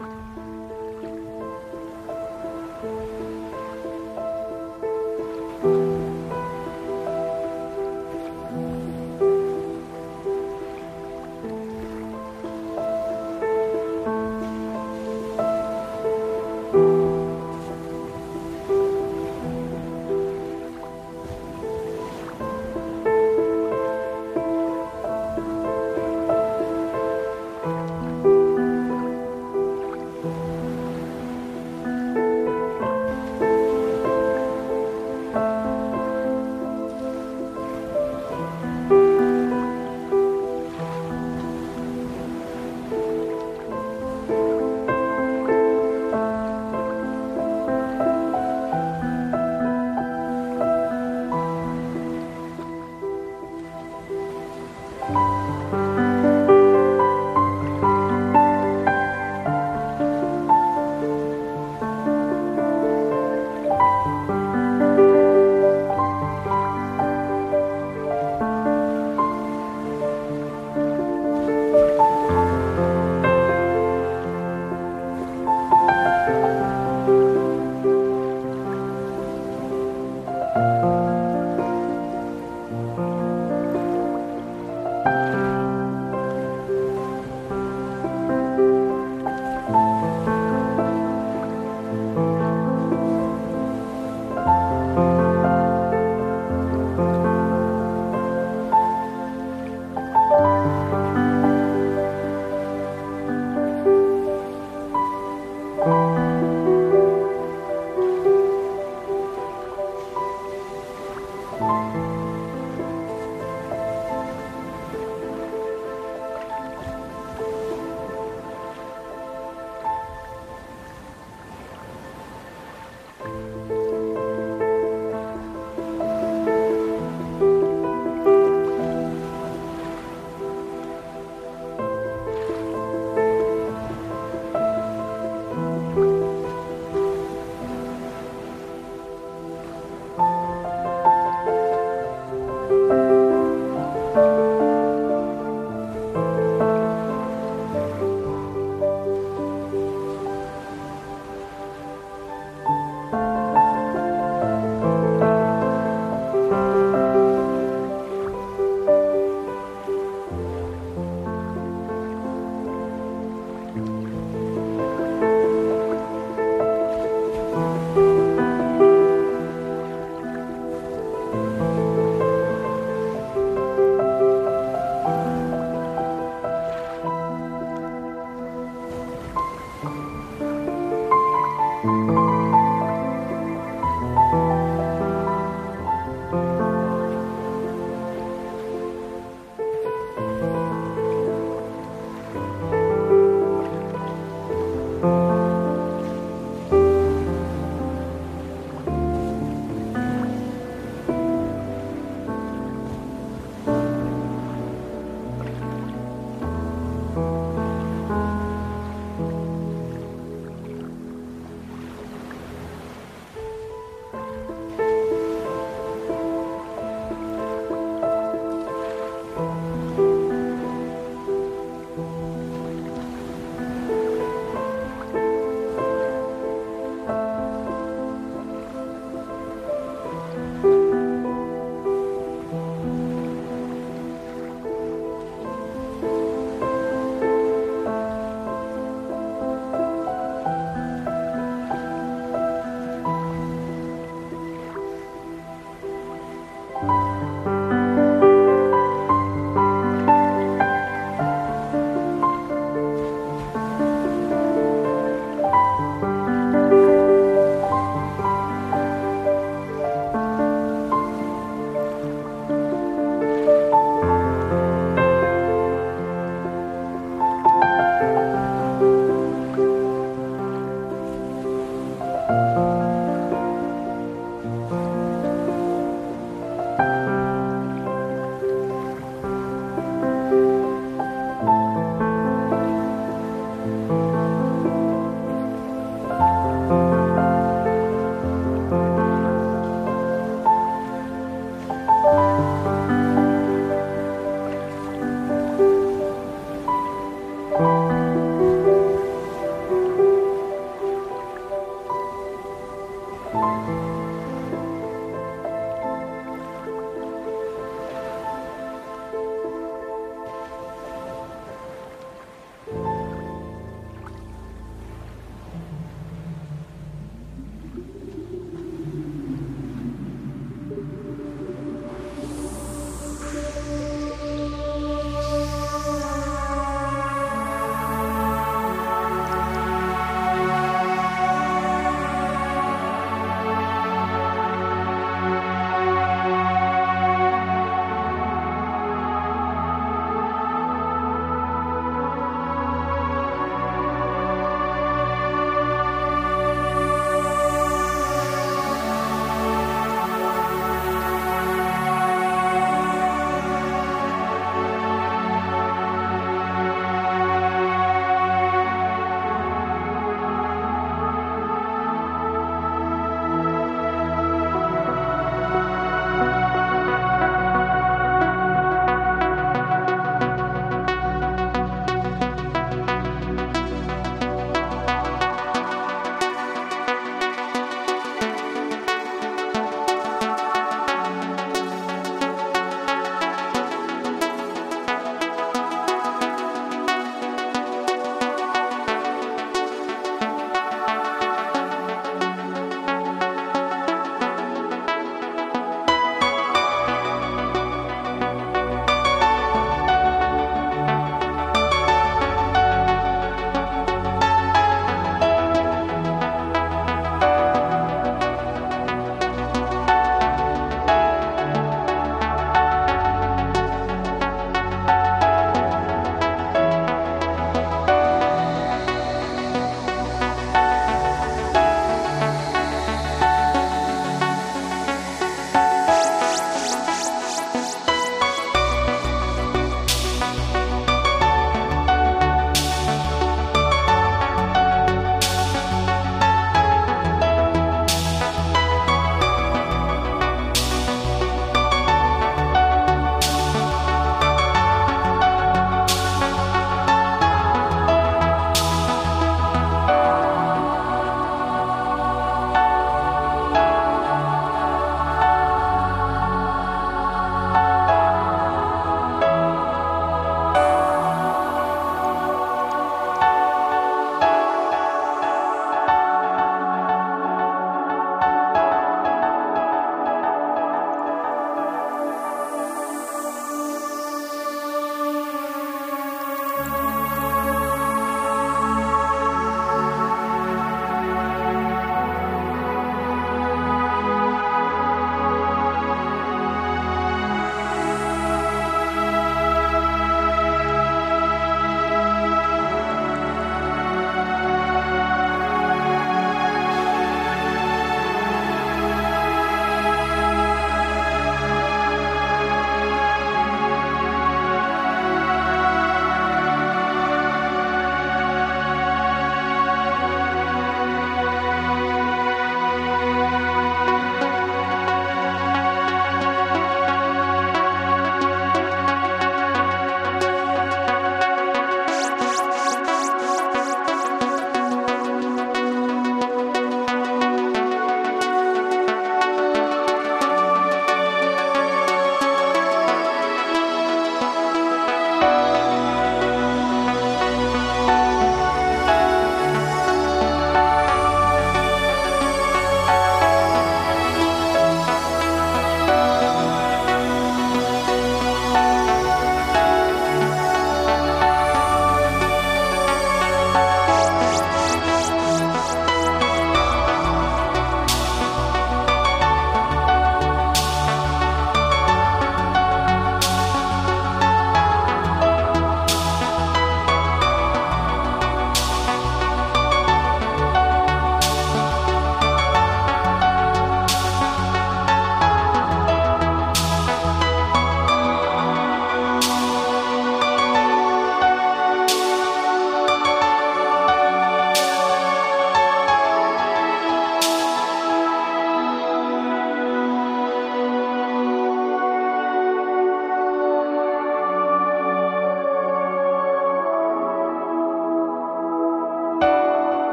Música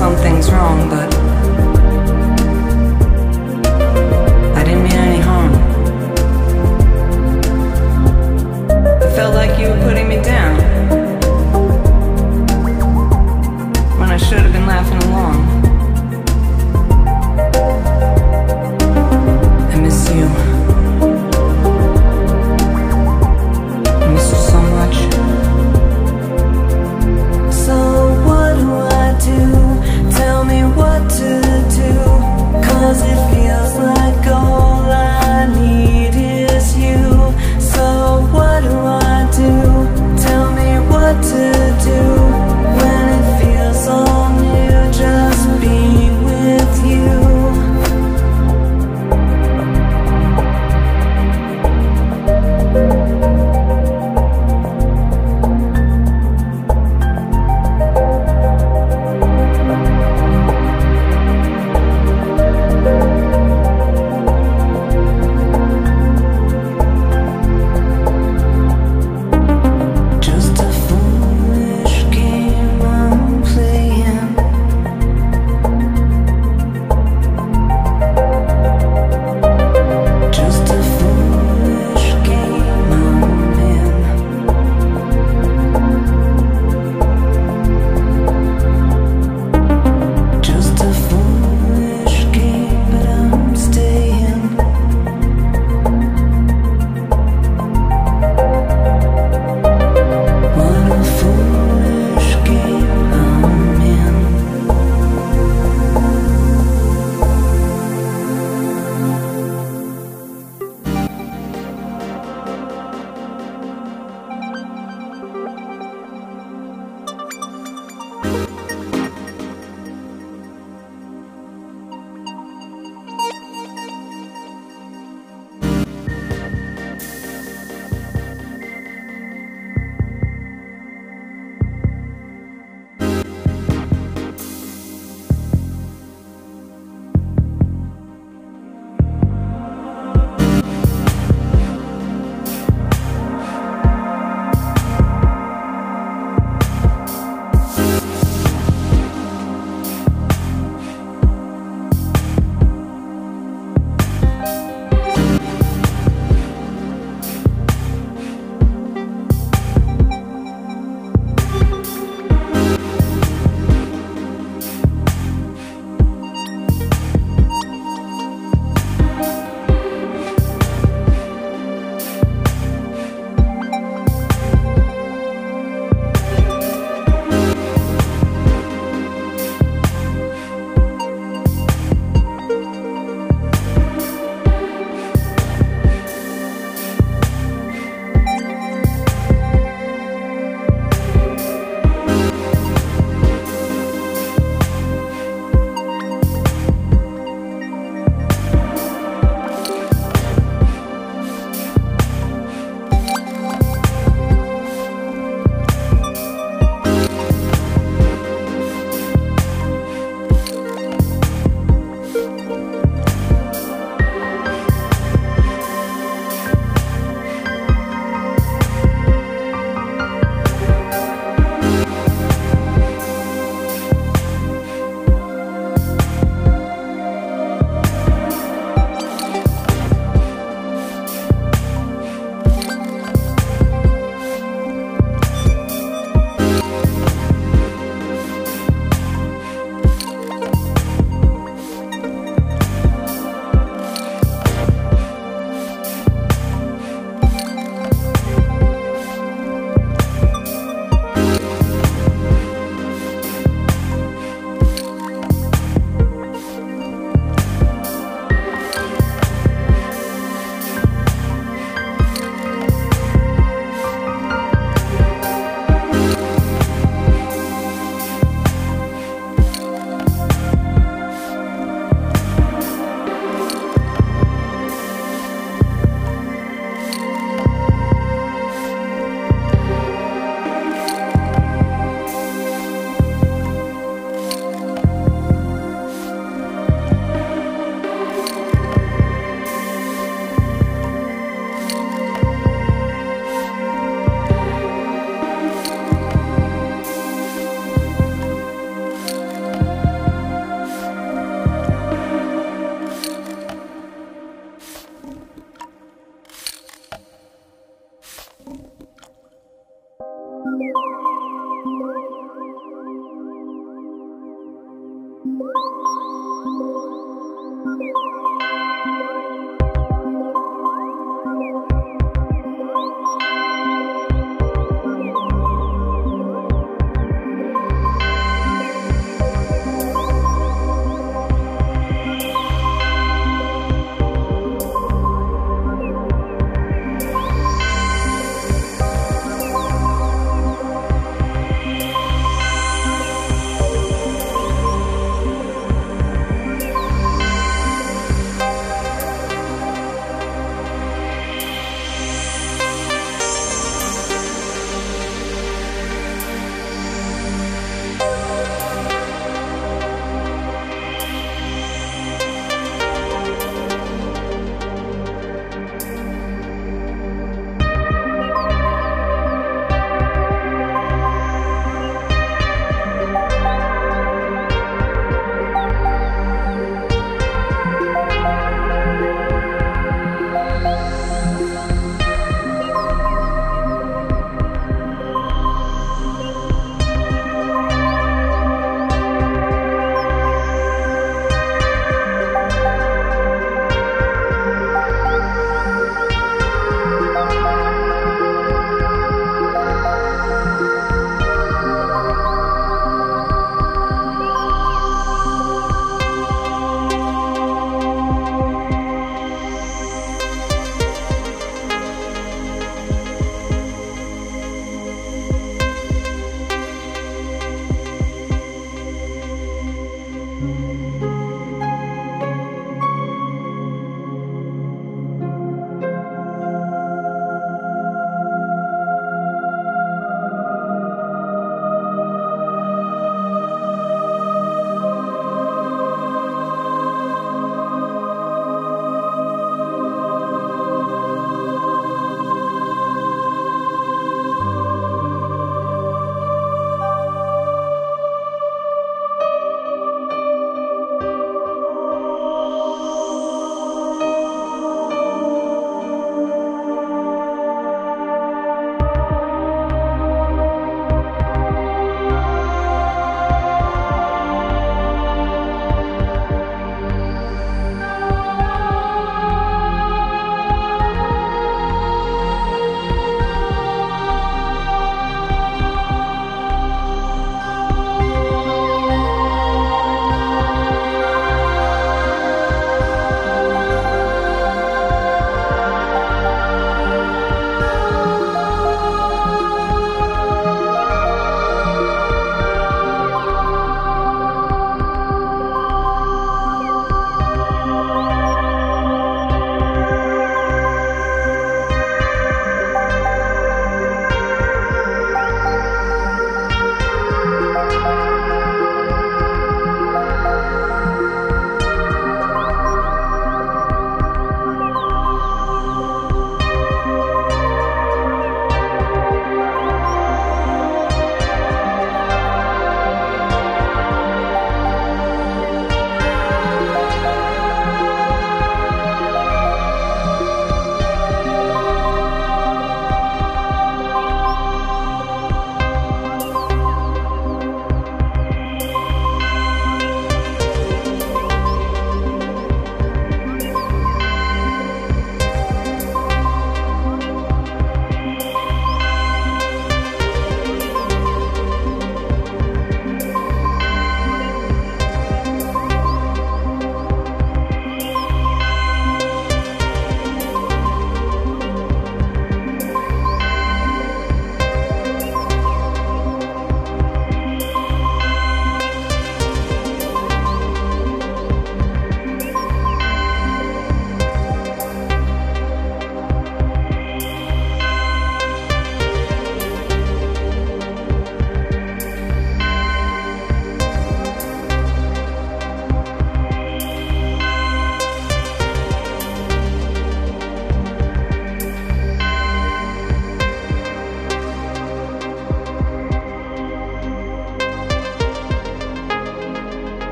know I said some things wrong, but